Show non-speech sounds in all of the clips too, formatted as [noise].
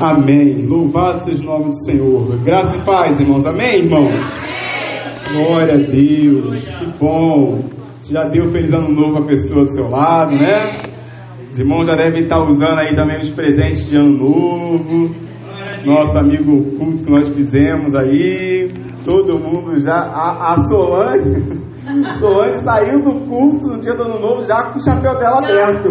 Amém. Louvado seja o nome do Senhor. Graça e paz, irmãos. Amém, irmãos? Glória a Deus. Que bom. Você já deu feliz ano novo à pessoa do seu lado, né? Os irmãos já devem estar usando aí também os presentes de ano novo. Nosso amigo culto que nós fizemos aí. Todo mundo já. A, a Solange. [laughs] Solange saiu do culto no dia do ano novo já com o chapéu dela aberto.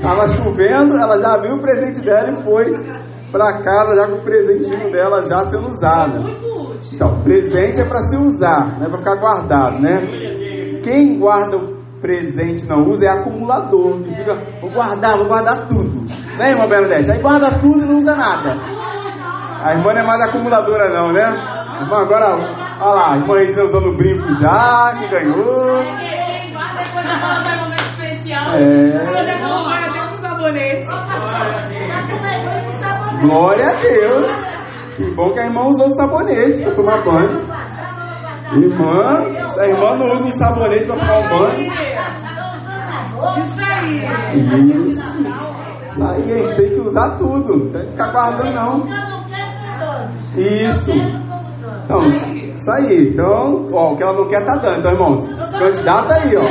Tava chovendo, ela já viu o presente dela e foi para casa já com o presentinho dela já sendo usado. Então, presente é para se usar, não é para ficar guardado, né? Quem guarda o presente não usa é acumulador. Que fica, vou guardar, vou guardar tudo. Né, irmã Bernadette? Aí guarda tudo e não usa nada. A irmã não é mais acumuladora não, né? Irmã, agora, olha lá, a irmã Regina usando brinco já, que ganhou. Quem É. Glória a Deus. Que bom que a irmã usou sabonete para tomar banho. Irmã, a irmã não usa um sabonete para tomar banho. Isso aí. Isso. Aí, a gente tem que usar tudo. Não tem que ficar guardando, não. Isso. Então, isso aí. Então, ó, o que ela não quer tá dando. Então, irmãos, candidata aí, ó.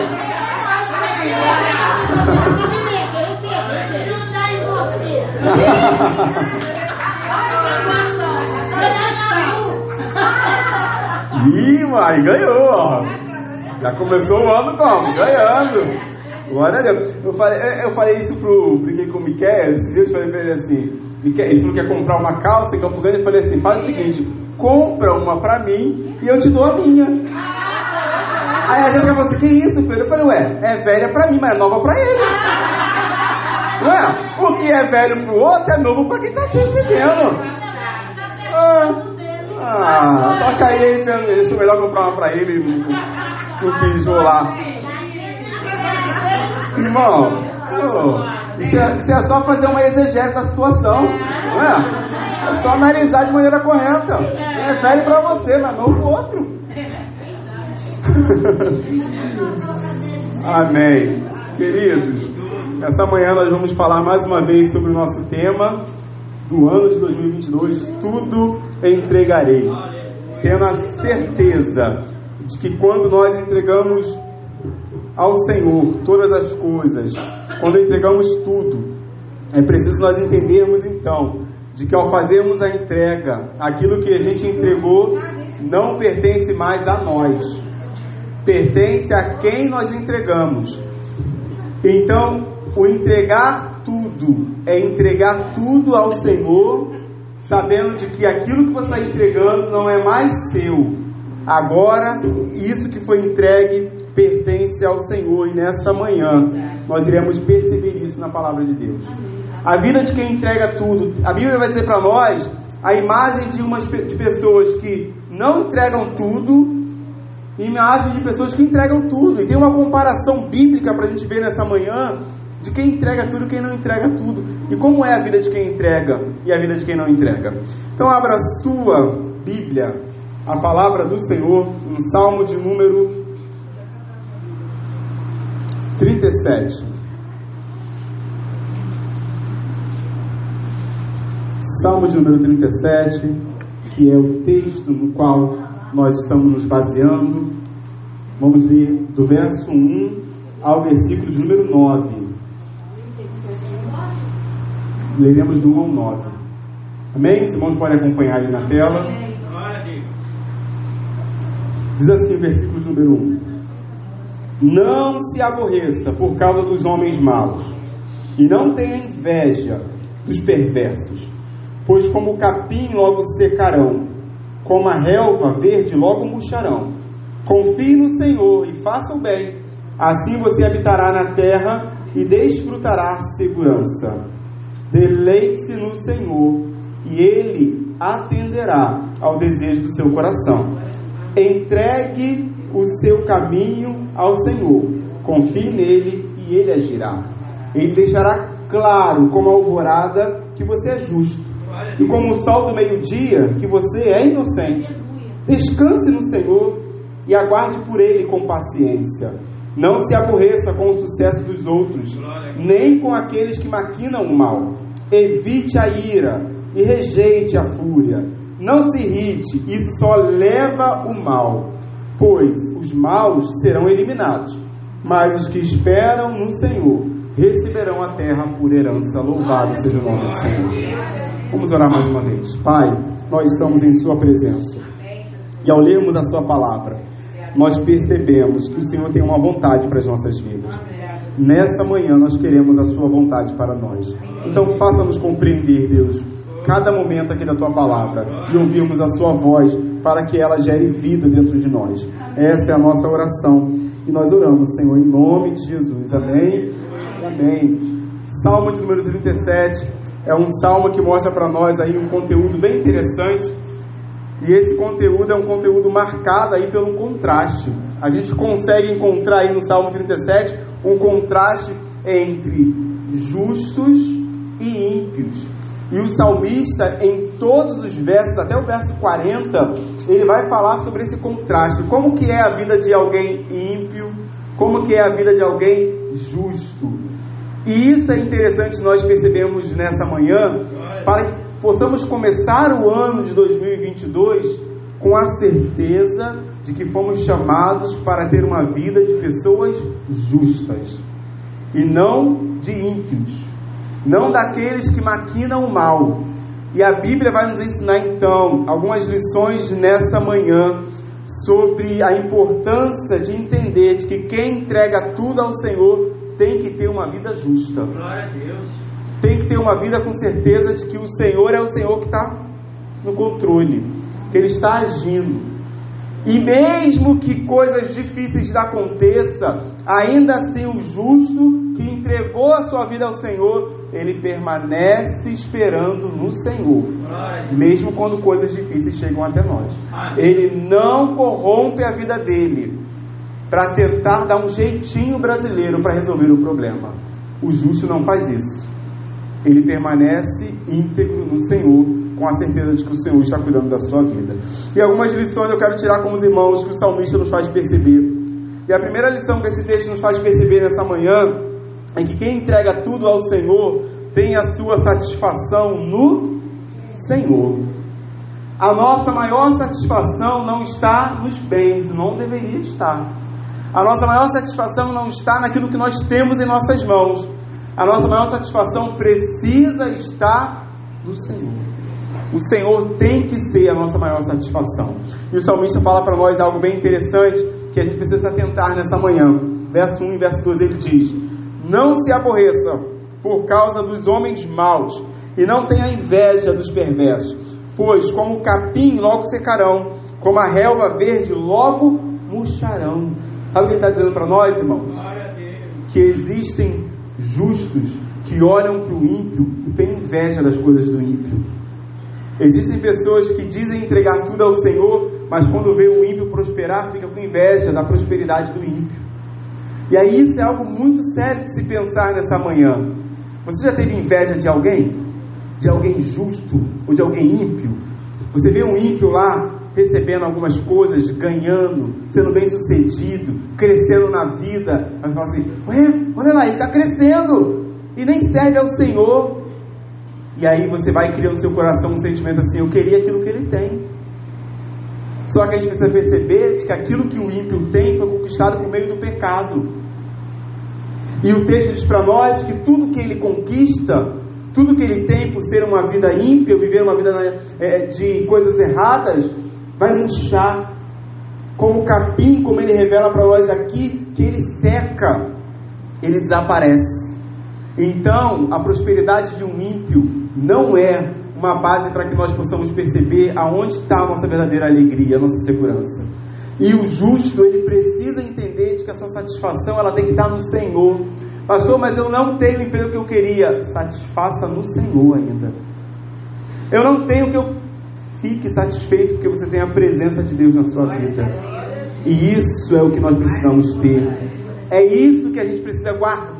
Ih, mãe, ganhou, ó. Já começou o ano como? Ganhando. Glória a Deus. Eu falei, eu falei isso pro. Brinquei com o Miquel, esses dias falei pra ele assim. Miquel, ele falou que ia comprar uma calça em Campo Grande. Eu falei assim: faz o seguinte, compra uma pra mim e eu te dou a minha. Aí a Jéssica falou assim: que isso, Pedro? Eu falei: ué, é velha pra mim, mas é nova pra ele. Ué, o que é velho pro outro é novo pra quem tá recebendo. Ah. Ah, só que aí ele achou melhor comprar uma pra ele do que isolar. Irmão, oh, isso, é, isso, é, só fazer uma exegese da situação, não é? É só analisar de maneira correta. É velho pra você, mas não pro outro. [laughs] Amém. Queridos, essa manhã nós vamos falar mais uma vez sobre o nosso tema do ano de 2022, tudo entregarei. Tendo a certeza de que quando nós entregamos ao Senhor todas as coisas, quando entregamos tudo, é preciso nós entendermos então de que ao fazermos a entrega, aquilo que a gente entregou não pertence mais a nós, pertence a quem nós entregamos. Então, o entregar tudo é entregar tudo ao Senhor, sabendo de que aquilo que você está entregando não é mais seu. Agora, isso que foi entregue pertence ao Senhor, e nessa manhã nós iremos perceber isso na palavra de Deus. A vida de quem entrega tudo, a Bíblia vai ser para nós a imagem de umas de pessoas que não entregam tudo e imagem de pessoas que entregam tudo. E tem uma comparação bíblica para a gente ver nessa manhã de quem entrega tudo e quem não entrega tudo. E como é a vida de quem entrega e a vida de quem não entrega. Então abra a sua Bíblia, a palavra do Senhor, no Salmo de número 37. Salmo de número 37, que é o texto no qual nós estamos nos baseando. Vamos ler do verso 1 ao versículo de número 9. Leremos do 1 ao 9. Amém? Os irmãos podem acompanhar ali na tela. Diz assim o versículo número 1. Não se aborreça por causa dos homens maus, e não tenha inveja dos perversos, pois como o capim logo secarão, como a relva verde logo murcharão. Confie no Senhor e faça o bem, assim você habitará na terra e desfrutará segurança. Deleite-se no Senhor e Ele atenderá ao desejo do seu coração. Entregue o seu caminho ao Senhor, confie nele e Ele agirá. Ele deixará claro, como a alvorada, que você é justo, e como o sol do meio-dia, que você é inocente. Descanse no Senhor e aguarde por Ele com paciência. Não se aborreça com o sucesso dos outros, nem com aqueles que maquinam o mal. Evite a ira, e rejeite a fúria. Não se irrite, isso só leva o mal, pois os maus serão eliminados, mas os que esperam no Senhor receberão a terra por herança. Louvado seja o nome do Senhor. Vamos orar mais uma vez. Pai, nós estamos em Sua presença. E ao lermos a Sua palavra, nós percebemos que o Senhor tem uma vontade para as nossas vidas. Nessa manhã nós queremos a Sua vontade para nós. Então faça-nos compreender, Deus, cada momento aqui da Tua palavra e ouvirmos a Sua voz para que ela gere vida dentro de nós. Essa é a nossa oração. E nós oramos, Senhor, em nome de Jesus. Amém. Amém. Salmo de número 37 é um salmo que mostra para nós aí um conteúdo bem interessante. E esse conteúdo é um conteúdo marcado aí pelo contraste. A gente consegue encontrar aí no Salmo 37 um contraste entre justos e ímpios. E o salmista, em todos os versos, até o verso 40, ele vai falar sobre esse contraste. Como que é a vida de alguém ímpio, como que é a vida de alguém justo. E isso é interessante nós percebemos nessa manhã, para que possamos começar o ano de 2022 com a certeza de que fomos chamados para ter uma vida de pessoas justas e não de ímpios, não daqueles que maquinam o mal. E a Bíblia vai nos ensinar então algumas lições nessa manhã sobre a importância de entender de que quem entrega tudo ao Senhor tem que ter uma vida justa. Tem que ter uma vida com certeza de que o Senhor é o Senhor que está no controle, que Ele está agindo. E mesmo que coisas difíceis aconteçam, ainda assim o justo que entregou a sua vida ao Senhor, ele permanece esperando no Senhor, mesmo quando coisas difíceis chegam até nós. Ele não corrompe a vida dele para tentar dar um jeitinho brasileiro para resolver o problema. O justo não faz isso. Ele permanece íntegro no Senhor, com a certeza de que o Senhor está cuidando da sua vida. E algumas lições eu quero tirar com os irmãos que o salmista nos faz perceber. E a primeira lição que esse texto nos faz perceber nessa manhã é que quem entrega tudo ao Senhor tem a sua satisfação no Senhor. A nossa maior satisfação não está nos bens, não deveria estar. A nossa maior satisfação não está naquilo que nós temos em nossas mãos. A nossa maior satisfação precisa estar no Senhor. O Senhor tem que ser a nossa maior satisfação. E o salmista fala para nós algo bem interessante que a gente precisa atentar nessa manhã. Verso 1 e verso 2 ele diz: Não se aborreça por causa dos homens maus, e não tenha inveja dos perversos, pois como o capim logo secarão, como a relva verde logo murcharão. Sabe o que ele está dizendo para nós, irmãos? Que existem justos que olham para o ímpio e têm inveja das coisas do ímpio. Existem pessoas que dizem entregar tudo ao Senhor, mas quando vê o ímpio prosperar, fica com inveja da prosperidade do ímpio. E aí isso é algo muito sério de se pensar nessa manhã. Você já teve inveja de alguém? De alguém justo ou de alguém ímpio? Você vê um ímpio lá recebendo algumas coisas, ganhando, sendo bem sucedido, crescendo na vida, mas fala assim: Ué, olha lá, ele está crescendo e nem serve ao Senhor. E aí você vai criando no seu coração um sentimento assim: Eu queria aquilo que ele tem. Só que a gente precisa perceber de que aquilo que o ímpio tem foi conquistado por meio do pecado. E o texto diz para nós que tudo que ele conquista, tudo que ele tem por ser uma vida ímpia, viver uma vida é, de coisas erradas, vai murchar. Como capim, como ele revela para nós aqui, que ele seca, ele desaparece. Então, a prosperidade de um ímpio não é uma base para que nós possamos perceber aonde está a nossa verdadeira alegria, a nossa segurança. E o justo, ele precisa entender de que a sua satisfação ela tem que estar no Senhor. Pastor, mas eu não tenho o emprego que eu queria. Satisfaça no Senhor ainda. Eu não tenho que eu fique satisfeito porque você tem a presença de Deus na sua vida. E isso é o que nós precisamos ter. É isso que a gente precisa guardar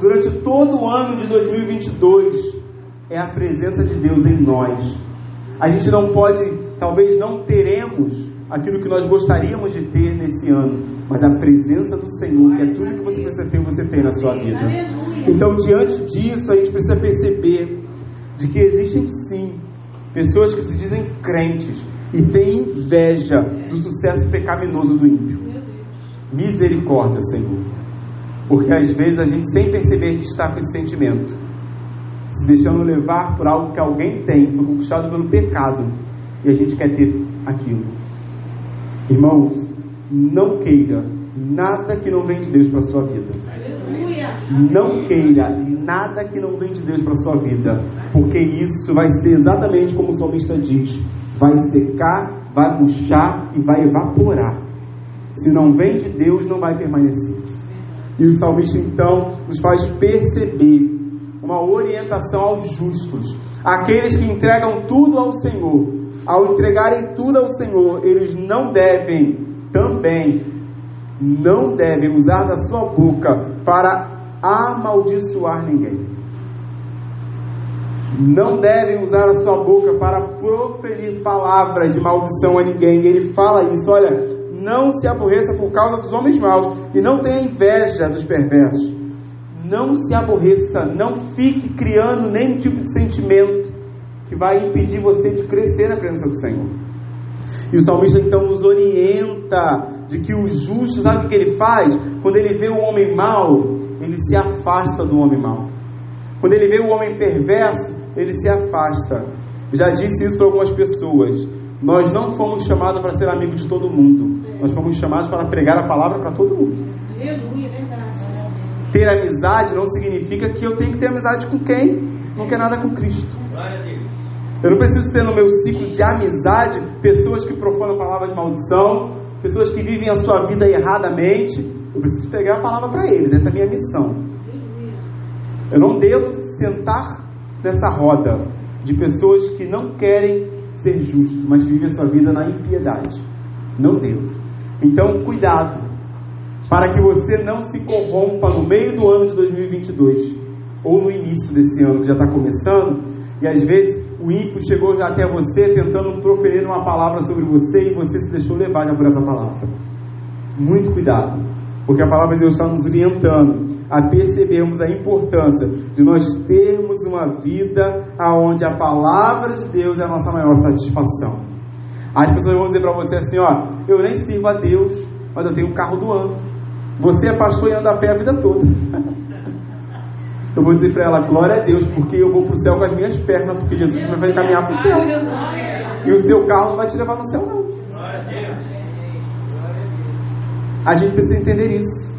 durante todo o ano de 2022. É a presença de Deus em nós. A gente não pode, talvez não teremos aquilo que nós gostaríamos de ter nesse ano, mas a presença do Senhor, que é tudo que você precisa ter, você tem na sua vida. Então, diante disso, a gente precisa perceber de que existem sim pessoas que se dizem crentes e têm inveja do sucesso pecaminoso do ímpio. Misericórdia, Senhor. Porque às vezes a gente, sem perceber que está com esse sentimento, se deixando levar por algo que alguém tem, foi conquistado pelo pecado, e a gente quer ter aquilo. Irmãos, não queira nada que não vem de Deus para a sua vida. Não queira nada que não vem de Deus para a sua vida, porque isso vai ser exatamente como o salmista diz: vai secar, vai murchar e vai evaporar. Se não vem de Deus, não vai permanecer. E o salmista então nos faz perceber uma orientação aos justos, aqueles que entregam tudo ao Senhor. Ao entregarem tudo ao Senhor, eles não devem também não devem usar da sua boca para amaldiçoar ninguém. Não devem usar a sua boca para proferir palavras de maldição a ninguém. Ele fala isso, olha, não se aborreça por causa dos homens maus e não tenha inveja dos perversos. Não se aborreça, não fique criando nenhum tipo de sentimento que vai impedir você de crescer na presença do Senhor. E o salmista então nos orienta de que o justo, sabe o que ele faz? Quando ele vê o homem mau, ele se afasta do homem mau. Quando ele vê o homem perverso, ele se afasta. Já disse isso para algumas pessoas. Nós não fomos chamados para ser amigos de todo mundo. Nós fomos chamados para pregar a palavra para todo mundo. Aleluia, verdade. Ter amizade não significa que eu tenho que ter amizade com quem não quer nada com Cristo. Eu não preciso ter no meu ciclo de amizade pessoas que profanam a palavra de maldição, pessoas que vivem a sua vida erradamente. Eu preciso pegar a palavra para eles, essa é a minha missão. Eu não devo sentar nessa roda de pessoas que não querem ser justos, mas vivem a sua vida na impiedade. Não devo. Então, cuidado, para que você não se corrompa no meio do ano de 2022 ou no início desse ano que já está começando, e às vezes o ímpio chegou já até você tentando proferir uma palavra sobre você e você se deixou levar por essa palavra. Muito cuidado, porque a palavra de Deus está nos orientando a percebermos a importância de nós termos uma vida aonde a palavra de Deus é a nossa maior satisfação. As pessoas vão dizer para você assim, ó, eu nem sirvo a Deus, mas eu tenho um carro do ano. Você é pastor e anda a pé a vida toda. [laughs] Eu vou dizer para ela, glória a Deus, porque eu vou para o céu com as minhas pernas, porque Jesus me vai caminhar para o céu. E o seu carro não vai te levar no céu, não. A gente precisa entender isso.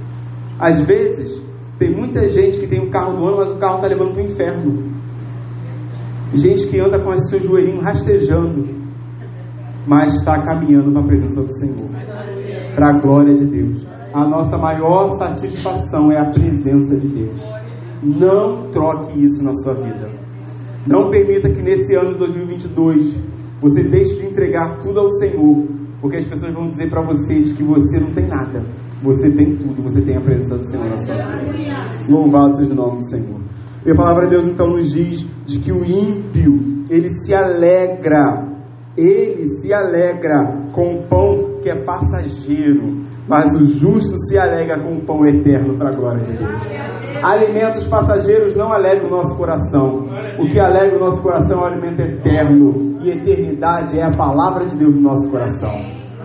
Às vezes, tem muita gente que tem um carro do ano, mas o carro está levando para o inferno. Gente que anda com seu joelhinho rastejando, mas está caminhando para a presença do Senhor. Para a glória de Deus. A nossa maior satisfação é a presença de Deus. Não troque isso na sua vida. Não permita que nesse ano de 2022 você deixe de entregar tudo ao Senhor, porque as pessoas vão dizer para você de que você não tem nada. Você tem tudo, você tem a presença do Senhor na sua vida. Louvado seja o nome do Senhor. E a palavra de Deus então nos diz de que o ímpio, ele se alegra, ele se alegra com o pão que é passageiro, mas o justo se alegra com o pão eterno para a glória de Deus. Alimentos passageiros não alegram o nosso coração. O que alegra o nosso coração é o alimento eterno. E eternidade é a palavra de Deus no nosso coração.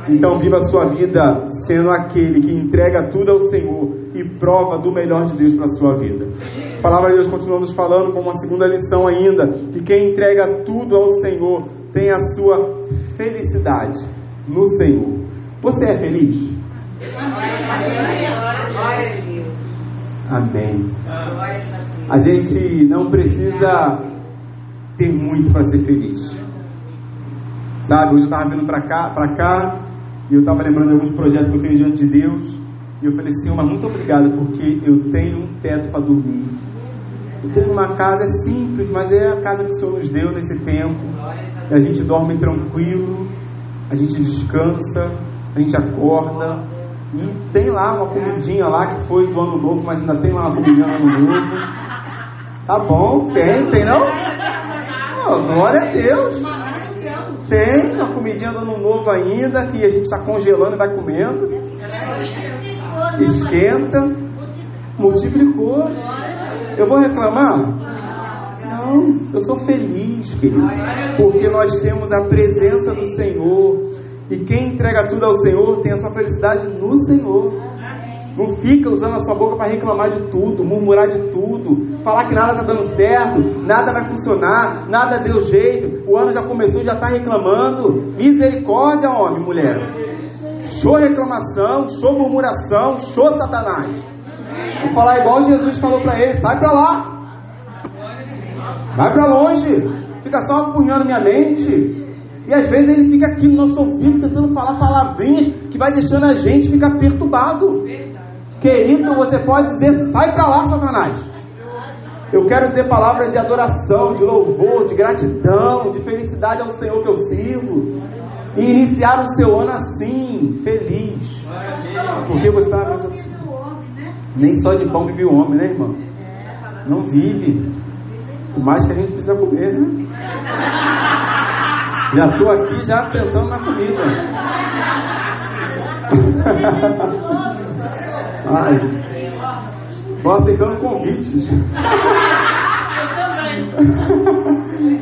Então, viva a sua vida sendo aquele que entrega tudo ao Senhor e prova do melhor de Deus para a sua vida. A palavra de Deus continua nos falando com uma segunda lição ainda: que quem entrega tudo ao Senhor tem a sua felicidade no Senhor. Você é feliz? Amém. A gente não precisa ter muito para ser feliz. Sabe, hoje eu estava vindo para cá, para cá, e eu estava lembrando de alguns projetos que eu tenho diante de Deus, e eu falei, Senhor, mas muito obrigado, porque eu tenho um teto para dormir. Eu tenho uma casa simples, mas é a casa que o Senhor nos deu nesse tempo. E a gente dorme tranquilo, a gente descansa, a gente acorda, e tem lá uma comidinha lá que foi do ano novo, mas ainda tem lá uma comidinha do ano novo. Tá bom, tem, tem não? Oh, glória a Deus. Tem uma comidinha do ano novo ainda, que a gente está congelando e vai comendo. Esquenta, multiplicou. Eu vou reclamar? Não, eu sou feliz, querido, porque nós temos a presença do Senhor. E quem entrega tudo ao Senhor tem a sua felicidade no Senhor. Não fica usando a sua boca para reclamar de tudo, murmurar de tudo, falar que nada está dando certo, nada vai funcionar, nada deu jeito, o ano já começou e já está reclamando. Misericórdia, homem, mulher. Show reclamação, show murmuração, show Satanás. Vou falar igual Jesus falou para ele: sai para lá, vai para longe, fica só apunhando minha mente. E às vezes ele fica aqui no nosso ouvido tentando falar palavrinhas que vai deixando a gente ficar perturbado. Querido, você pode dizer: sai para lá, Satanás. Eu quero dizer palavras de adoração, de louvor, de gratidão, de felicidade ao Senhor que eu sirvo. E iniciar o seu ano assim, feliz. Porque você está na Nem só de pão vive o homem, né, irmão? Não vive. O mais que a gente precisa comer, né? [laughs] Já estou aqui já pensando na comida. [laughs] Ai. Vou aceitando convites. [laughs]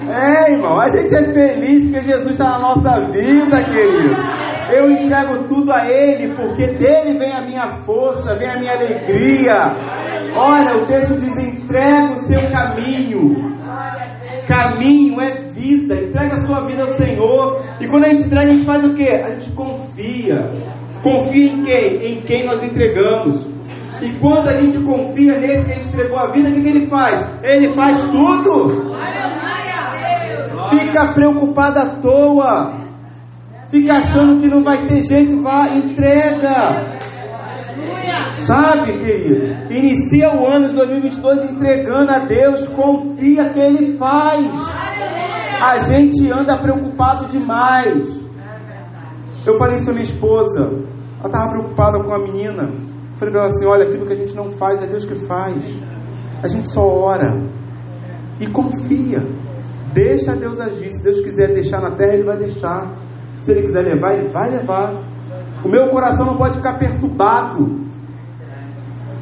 É, irmão, a gente é feliz porque Jesus está na nossa vida, querido. Eu entrego tudo a Ele, porque dele vem a minha força, vem a minha alegria. Olha, o texto diz: entrega o seu caminho. Caminho é vida, entrega a sua vida ao Senhor. E quando a gente entrega, a gente faz o que? A gente confia. Confia em quem? Em quem nós entregamos. E quando a gente confia nesse que a gente entregou a vida, o que, que ele faz? Ele faz tudo. Fica preocupado à toa. Fica achando que não vai ter jeito, vá, entrega. Sabe, querido? Inicia o ano de 2022 entregando a Deus, confia que Ele faz. A gente anda preocupado demais. Eu falei isso a minha esposa. Ela estava preocupada com a menina. Eu falei para ela assim: olha, aquilo que a gente não faz é Deus que faz. A gente só ora e confia. Deixa Deus agir. Se Deus quiser deixar na terra, Ele vai deixar. Se Ele quiser levar, Ele vai levar. O meu coração não pode ficar perturbado.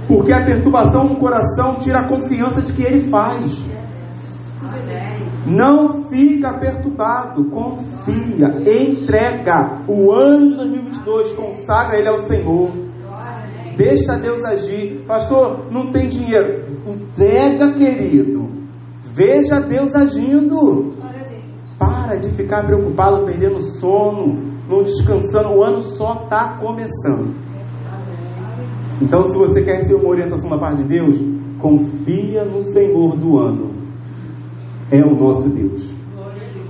Porque a perturbação no coração tira a confiança de que Ele faz. Não fica perturbado, confia, entrega. O ano de 2022 consagra ele ao Senhor. Deixa Deus agir. Pastor, não tem dinheiro. Entrega, querido. Veja Deus agindo. Para de ficar preocupado, perdendo sono, não descansando. O ano só está começando. Então, se você quer receber uma orientação da parte de Deus, confia no Senhor do ano. É o nosso Deus.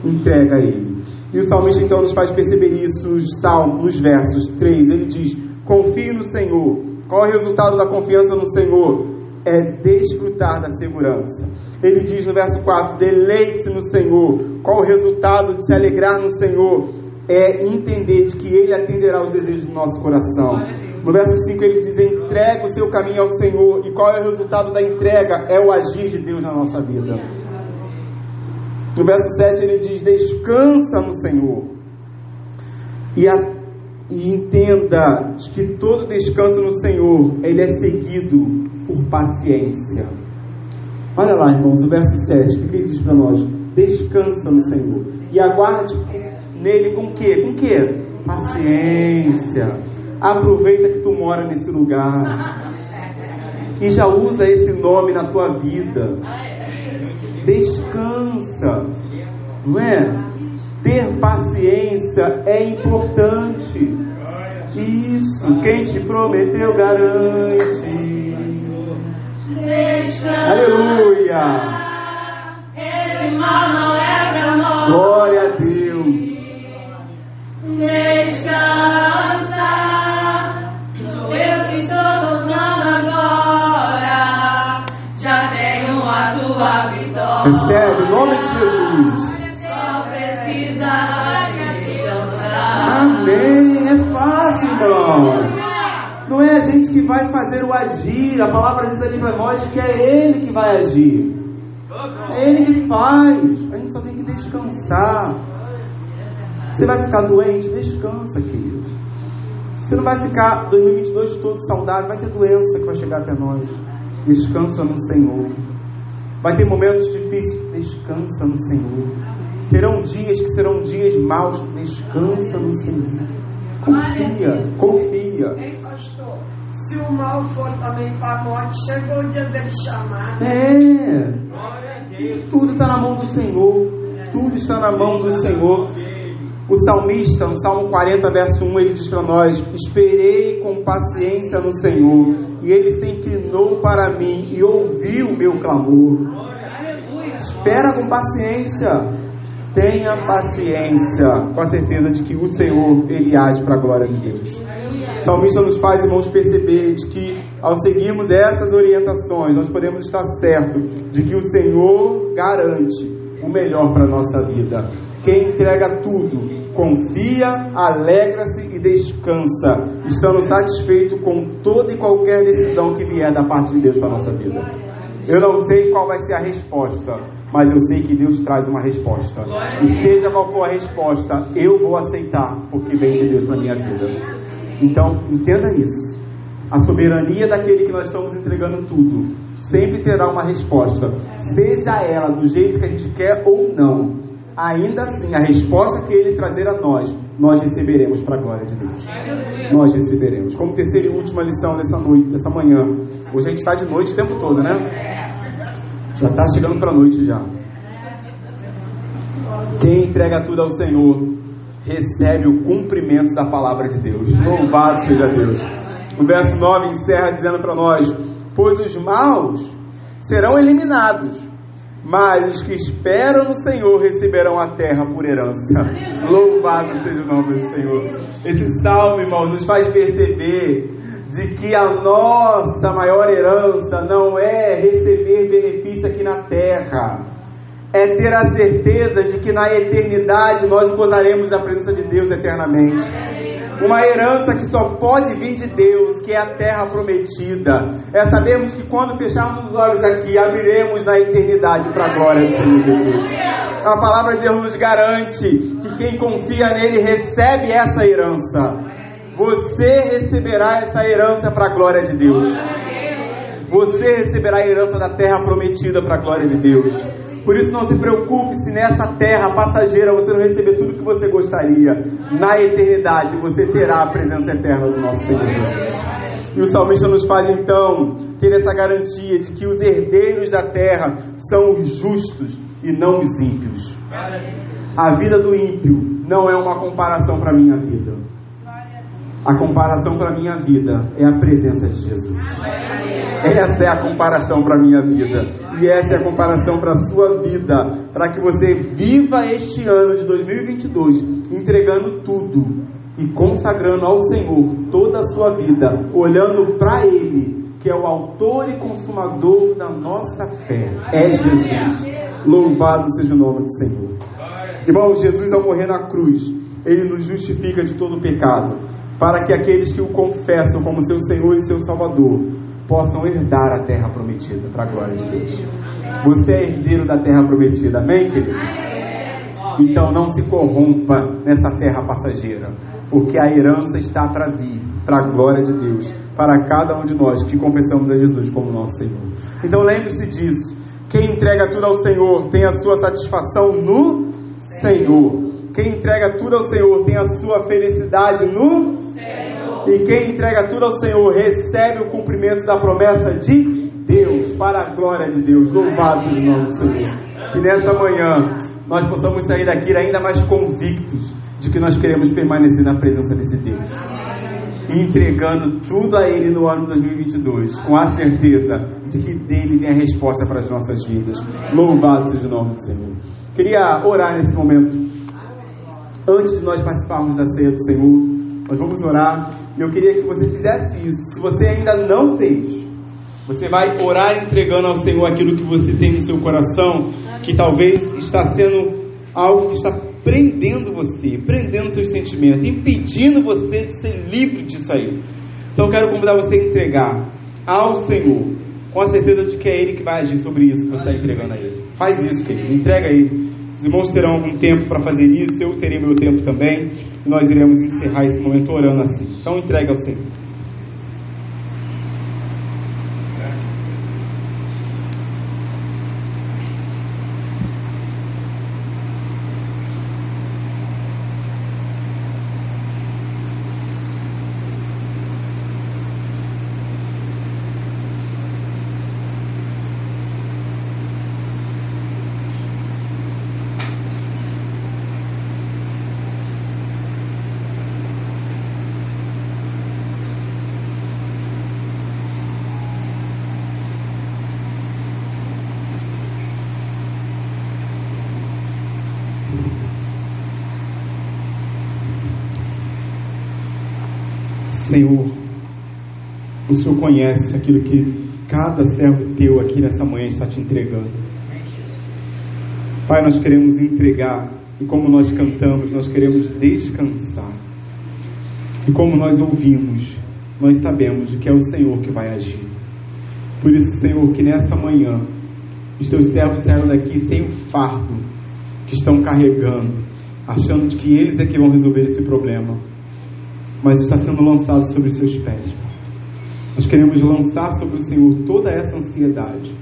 Entrega a Ele. E o salmista então nos faz perceber isso nos, salmos, nos versos 3. Ele diz: Confie no Senhor. Qual é o resultado da confiança no Senhor? É desfrutar da segurança. Ele diz no verso 4: Deleite-se no Senhor. Qual o resultado de se alegrar no Senhor? É entender de que Ele atenderá os desejos do nosso coração. No verso 5 ele diz: entrega o seu caminho ao Senhor. E qual é o resultado da entrega? É o agir de Deus na nossa vida. No verso 7 ele diz: descansa no Senhor. E, a, e entenda que todo descanso no Senhor ele é seguido por paciência. Olha lá, irmãos, o verso 7, o que ele diz para nós? Descansa no Senhor. E aguarde nele com o quê? Com o quê? Paciência. Aproveita que tu mora nesse lugar. E já usa esse nome na tua vida. Descansa. Não é? Ter paciência é importante. Isso. Quem te prometeu garante. Descansa. Aleluia. Esse mal não é pra nós. Glória a Deus. Eu que estou lutando agora. Já tenho a tua vitória. Recebe, em nome de Jesus. Só precisa descansar. Amém. É fácil, irmão. Não é a gente que vai fazer o agir. A palavra diz ali para nós que é Ele que vai agir. É Ele que faz. A gente só tem que descansar. Você vai ficar doente? Descansa, querido. Você não vai ficar 2022 todo saudável. Vai ter doença que vai chegar até nós. Descansa no Senhor. Vai ter momentos difíceis, descansa no Senhor. Terão dias que serão dias maus, descansa no Senhor. Confia, confia. Ei, pastor, se o mal for também para a morte, chegou o dia dele chamar. É. Tudo está na mão do Senhor. Tudo está na mão do Senhor. O salmista, no Salmo 40, verso 1, ele diz para nós: Esperei com paciência no Senhor, e ele se inclinou para mim e ouviu o meu clamor. Espera com paciência. Tenha paciência, com a certeza de que o Senhor, Ele age para a glória de Deus. O salmista nos faz, irmãos, perceber de que, ao seguirmos essas orientações, nós podemos estar certos de que o Senhor garante o melhor para a nossa vida. Quem entrega tudo, confia, alegra-se e descansa, estando satisfeito com toda e qualquer decisão que vier da parte de Deus para a nossa vida. Eu não sei qual vai ser a resposta, mas eu sei que Deus traz uma resposta. E seja qual for a resposta, eu vou aceitar, porque vem de Deus para minha vida. Então, entenda isso. A soberania daquele que nós estamos entregando tudo sempre terá uma resposta, seja ela do jeito que a gente quer ou não. Ainda assim, a resposta que ele trazer a nós, nós receberemos para a glória de Deus. Nós receberemos. Como terceira e última lição dessa noite, dessa manhã. Hoje a gente está de noite o tempo todo, né? Já está chegando para a noite já. Quem entrega tudo ao Senhor recebe o cumprimento da palavra de Deus. Louvado seja Deus. O verso 9 encerra dizendo para nós: Pois os maus serão eliminados, mas os que esperam no Senhor receberão a terra por herança. Louvado seja o nome do Senhor. Esse salmo, irmãos, nos faz perceber de que a nossa maior herança não é receber benefício aqui na terra, é ter a certeza de que na eternidade nós gozaremos da presença de Deus eternamente. Uma herança que só pode vir de Deus, que é a terra prometida. É sabermos que quando fecharmos os olhos aqui, abriremos na eternidade para a glória do Senhor Jesus. A palavra de Deus nos garante que quem confia nele recebe essa herança. Você receberá essa herança para a glória de Deus. Você receberá a herança da terra prometida para a glória de Deus. Por isso não se preocupe se nessa terra passageira você não receber tudo que você gostaria. Na eternidade você terá a presença eterna do nosso Senhor Jesus. E o salmista nos faz então ter essa garantia de que os herdeiros da terra são os justos e não os ímpios. A vida do ímpio não é uma comparação para a minha vida. A comparação para a minha vida é a presença de Jesus. Essa é a comparação para a minha vida. E essa é a comparação para a sua vida. Para que você viva este ano de 2022 entregando tudo e consagrando ao Senhor toda a sua vida, olhando para Ele, que é o autor e consumador da nossa fé. É Jesus. Louvado seja o nome do Senhor. Irmãos, Jesus, ao morrer na cruz, Ele nos justifica de todo pecado para que aqueles que o confessam como seu Senhor e seu Salvador possam herdar a terra prometida, para a glória de Deus. Você é herdeiro da terra prometida, amém, querido? Então não se corrompa nessa terra passageira, porque a herança está para vir, para a glória de Deus, para cada um de nós que confessamos a Jesus como nosso Senhor. Então lembre-se disso. Quem entrega tudo ao Senhor tem a sua satisfação no Senhor. Quem entrega tudo ao Senhor tem a sua felicidade no Senhor. E quem entrega tudo ao Senhor recebe o cumprimento da promessa de Deus, para a glória de Deus. Louvado seja o nome do Senhor. Que nessa manhã nós possamos sair daqui ainda mais convictos de que nós queremos permanecer na presença desse Deus. Entregando tudo a Ele no ano 2022, com a certeza de que dele vem a resposta para as nossas vidas. Louvado seja o nome do Senhor. Queria orar nesse momento. Antes de nós participarmos da ceia do Senhor, nós vamos orar. E eu queria que você fizesse isso. Se você ainda não fez, você vai orar entregando ao Senhor aquilo que você tem no seu coração, que talvez está sendo algo que está prendendo você, prendendo seus sentimentos, impedindo você de ser livre disso aí. Então eu quero convidar você a entregar ao Senhor, com a certeza de que é Ele que vai agir sobre isso que você está entregando a Ele. Faz isso, querido, entrega a Ele. Os irmãos terão algum tempo para fazer isso, eu terei meu tempo também, e nós iremos encerrar esse momento orando assim. Então entregue ao Senhor. Senhor, o Senhor conhece aquilo que cada servo teu aqui nessa manhã está te entregando. Pai, nós queremos entregar e como nós cantamos, nós queremos descansar. E como nós ouvimos, nós sabemos que é o Senhor que vai agir. Por isso, Senhor, que nessa manhã os teus servos saíram daqui sem o fardo que estão carregando, achando que eles é que vão resolver esse problema, mas está sendo lançado sobre os seus pés. Nós queremos lançar sobre o Senhor toda essa ansiedade,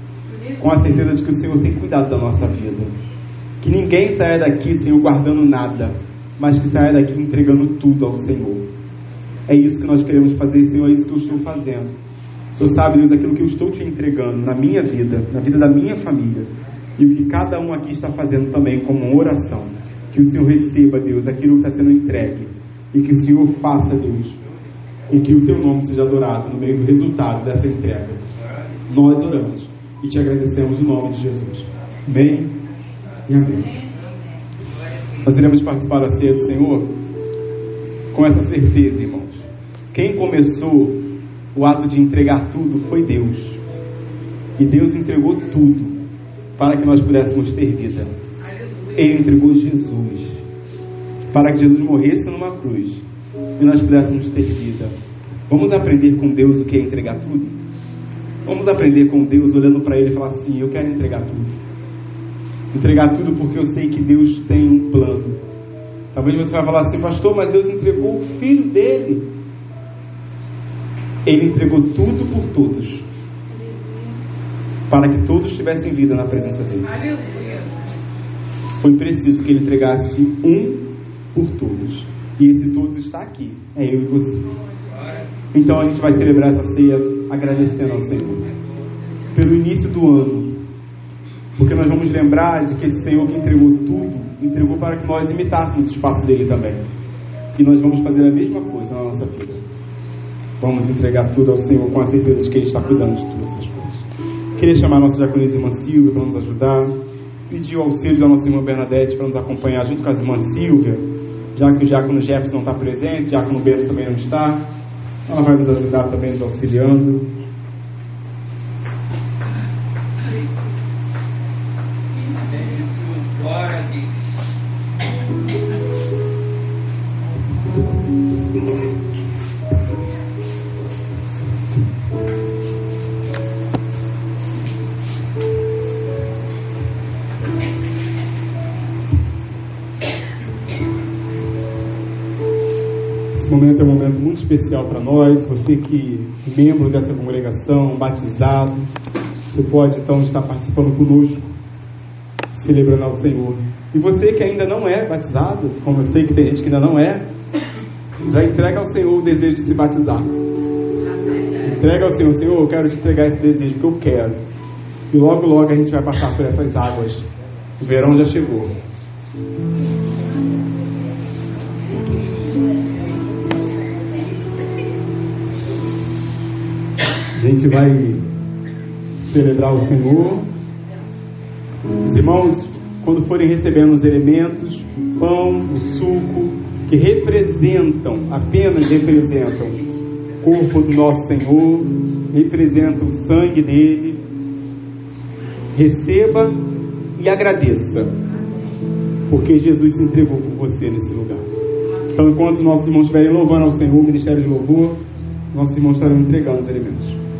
com a certeza de que o Senhor tem cuidado da nossa vida. Que ninguém saia daqui, Senhor, guardando nada, mas que saia daqui entregando tudo ao Senhor. É isso que nós queremos fazer, Senhor, é isso que eu estou fazendo. O Senhor sabe, Deus, aquilo que eu estou te entregando na minha vida, na vida da minha família, e o que cada um aqui está fazendo também como oração. Que o Senhor receba, Deus, aquilo que está sendo entregue, e que o Senhor faça, Deus, com que o teu nome seja adorado no meio do resultado dessa entrega. Nós oramos e te agradecemos no nome de Jesus. Amém e amém. Nós iremos participar da ceia do Senhor com essa certeza, irmãos. Quem começou o ato de entregar tudo foi Deus. E Deus entregou tudo para que nós pudéssemos ter vida. Ele entregou Jesus para que Jesus morresse numa cruz e nós pudéssemos ter vida. Vamos aprender com Deus o que é entregar tudo? Vamos aprender com Deus olhando para Ele e falar assim: Eu quero entregar tudo. Entregar tudo porque eu sei que Deus tem um plano. Talvez você vai falar assim, pastor, mas Deus entregou o filho dele. Ele entregou tudo por todos. Para que todos tivessem vida na presença dele. Foi preciso que ele entregasse um por todos. E esse todos está aqui. É eu e você. Então a gente vai celebrar essa ceia agradecendo ao Senhor. Pelo início do ano. Porque nós vamos lembrar de que esse Senhor que entregou tudo, entregou para que nós imitássemos o espaço dele também. E nós vamos fazer a mesma coisa na nossa vida. Vamos entregar tudo ao Senhor com a certeza de que Ele está cuidando de todas essas coisas. Queria chamar a nossa diaconisa irmã Silvia para nos ajudar. Pedir o auxílio da nossa irmã Bernadette para nos acompanhar junto com a irmã Silvia, já que o diácono Jefferson não está presente, o diácono Bento também não está. Ela vai nos ajudar também, nos auxiliando. Especial para nós. Você que é membro dessa congregação, batizado, você pode então estar participando conosco, celebrando ao Senhor. E você que ainda não é batizado, como eu sei que tem gente que ainda não é, já entrega ao Senhor o desejo de se batizar. Entrega ao Senhor, Senhor, eu quero te entregar esse desejo que eu quero. E logo, logo a gente vai passar por essas águas. O verão já chegou. A gente vai celebrar o Senhor. Os irmãos, quando forem recebendo os elementos, o pão, o suco, que representam, apenas representam o corpo do nosso Senhor, representam o sangue dele, receba e agradeça, porque Jesus se entregou por você nesse lugar. Então, enquanto nossos irmãos estiverem louvando ao Senhor, o Ministério de Louvor, nossos irmãos estarão entregando os elementos.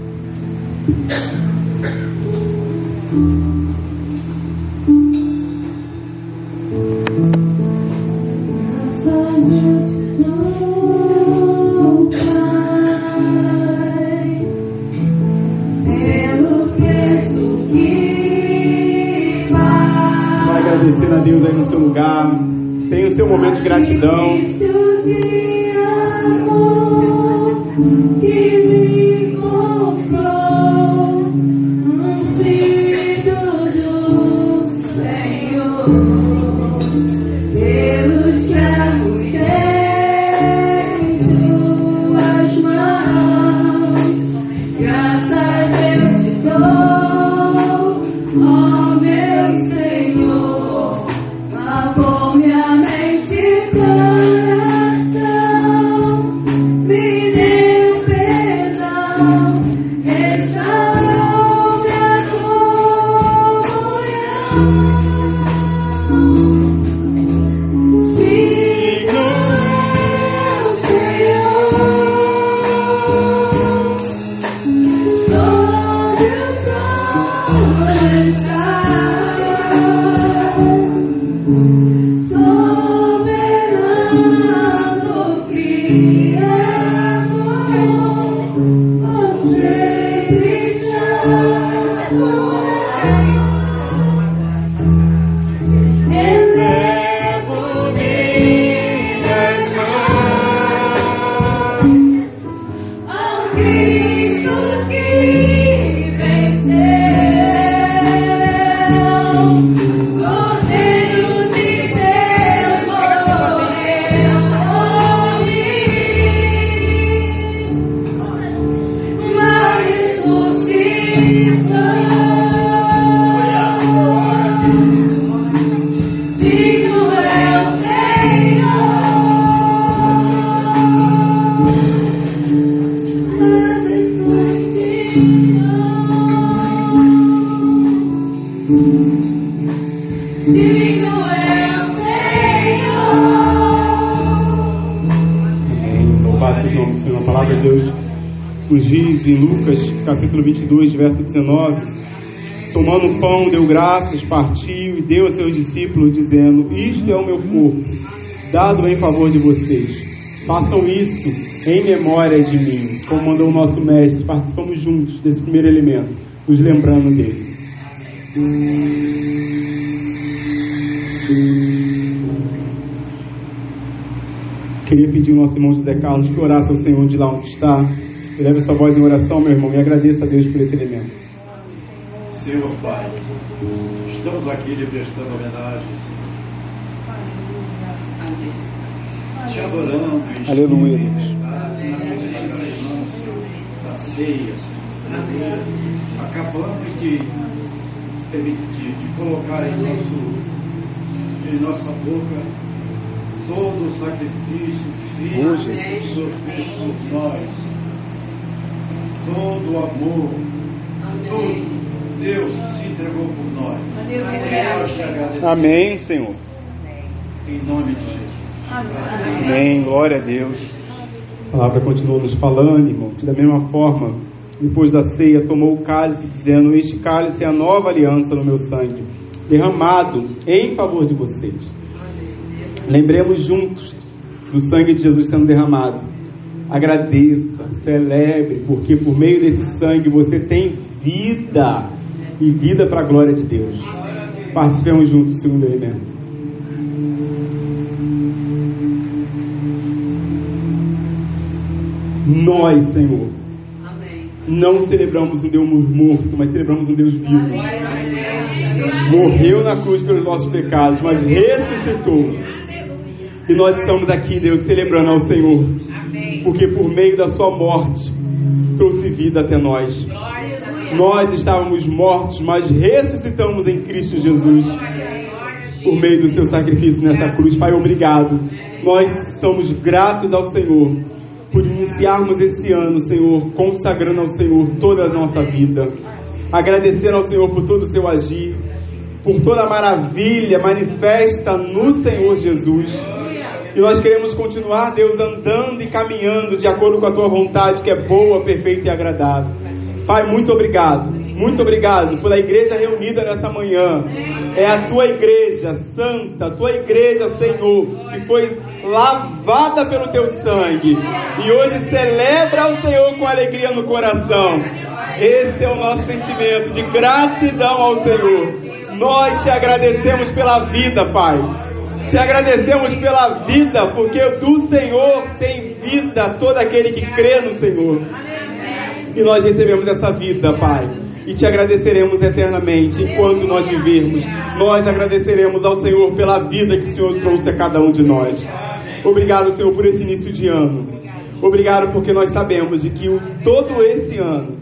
Agradecendo a Deus aí no seu lugar. Tenha o seu momento de gratidão. Yeah. 2 verso 19. Tomando o pão, deu graças, partiu e deu a seus discípulos, dizendo: Isto é o meu corpo, dado em favor de vocês. Façam isso em memória de mim, como mandou o nosso mestre. Participamos juntos desse primeiro elemento, nos lembrando dele. Queria pedir ao nosso irmão José Carlos que orasse ao Senhor de lá onde está. Eleve sua voz em oração, meu irmão, e agradeça a Deus por esse elemento. Senhor Pai, estamos aqui lhe prestando homenagem, Senhor. Te adorando e Aleluia. da ceia, Senhor. Acabamos de permitir, de colocar em, nosso, em nossa boca todo o sacrifício filho Oh, que o Senhor fez por nós, todo o amor, tudo. Deus se entregou por nós. Amém, Senhor. em nome de Jesus. Amém, glória a Deus. A palavra continua nos falando, irmão, que da mesma forma, depois da ceia, tomou o cálice, dizendo: Este cálice é a nova aliança no meu sangue, derramado em favor de vocês. Lembremos juntos do sangue de Jesus sendo derramado. Agradeça, celebre, porque por meio desse sangue você tem vida e vida para a glória de Deus. Participemos juntos do segundo elemento. Nós, Senhor, não celebramos um Deus morto, mas celebramos um Deus vivo. Morreu na cruz pelos nossos pecados, mas ressuscitou. E nós estamos aqui, Deus, celebrando ao Senhor, porque por meio da Sua morte trouxe vida até nós. Nós estávamos mortos, mas ressuscitamos em Cristo Jesus por meio do Seu sacrifício nessa cruz. Pai, obrigado. Nós somos gratos ao Senhor por iniciarmos esse ano, Senhor, consagrando ao Senhor toda a nossa vida. Agradecer ao Senhor por todo o seu agir, por toda a maravilha manifesta no Senhor Jesus. E nós queremos continuar, Deus, andando e caminhando de acordo com a tua vontade, que é boa, perfeita e agradável. Pai, muito obrigado. Muito obrigado pela igreja reunida nessa manhã. É a tua igreja santa, a tua igreja, Senhor, que foi lavada pelo teu sangue e hoje celebra o Senhor com alegria no coração. Esse é o nosso sentimento de gratidão ao Senhor. Nós te agradecemos pela vida, Pai. Te agradecemos pela vida, porque do Senhor tem vida todo aquele que crê no Senhor. E nós recebemos essa vida, Pai. E te agradeceremos eternamente enquanto nós vivermos. Nós agradeceremos ao Senhor pela vida que o Senhor trouxe a cada um de nós. Obrigado, Senhor, por esse início de ano. Obrigado porque nós sabemos de que o, todo esse ano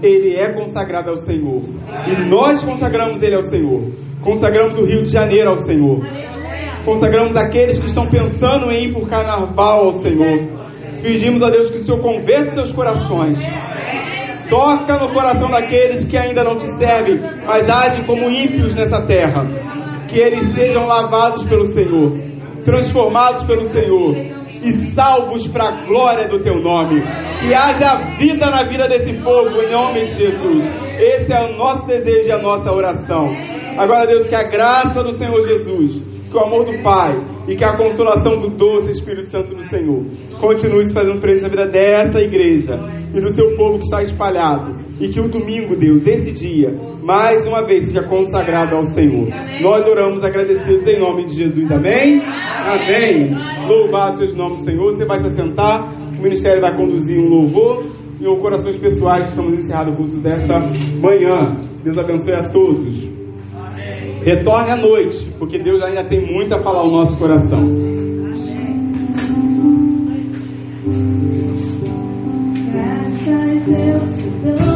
ele é consagrado ao Senhor. E nós consagramos ele ao Senhor. Consagramos o Rio de Janeiro ao Senhor. Consagramos aqueles que estão pensando em ir por carnaval ao Senhor. Pedimos a Deus que o Senhor converta seus corações. Toca no coração daqueles que ainda não te servem, mas agem como ímpios nessa terra. Que eles sejam lavados pelo Senhor, transformados pelo Senhor e salvos para a glória do teu nome. Que haja vida na vida desse povo, em nome de Jesus. Esse é o nosso desejo e a nossa oração. Agora, Deus, que a graça do Senhor Jesus, que o amor do Pai e que a consolação do doce Espírito Santo do Senhor continue se fazendo presente na vida dessa igreja e do seu povo que está espalhado. E que o domingo, Deus, esse dia, mais uma vez seja consagrado ao Senhor. Nós oramos agradecidos em nome de Jesus. Amém? Amém. Louvado seja o nome do Senhor. Você vai se assentar, o ministério vai conduzir um louvor e o corações pessoais. Estamos encerrando o culto dessa manhã. Deus abençoe a todos. Retorne à noite, porque Deus ainda tem muito a falar ao nosso coração. Graças eu te dou.